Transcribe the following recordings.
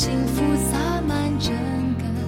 幸福洒满整个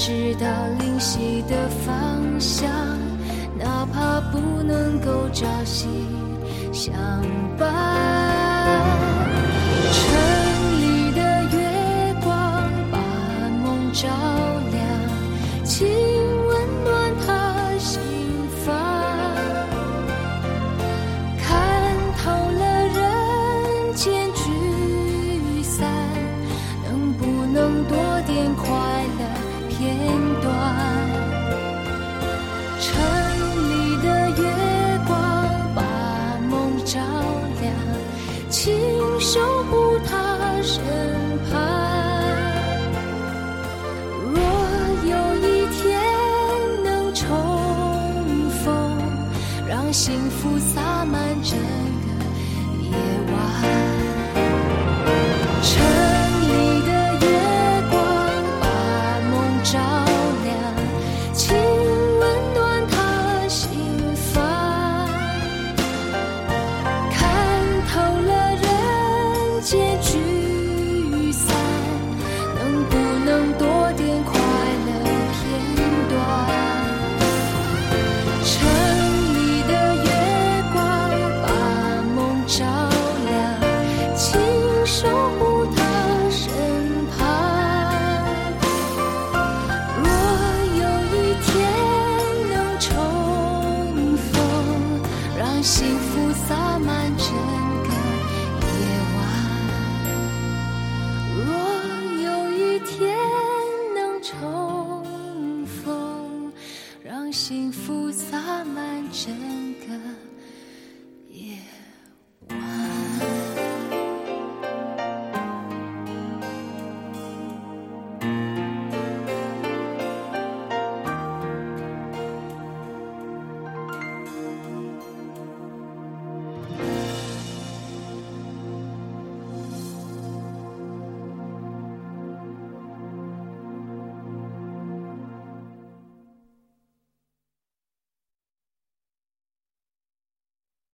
直到灵犀的方向，哪怕不能够朝夕相伴。洒满整个夜晚。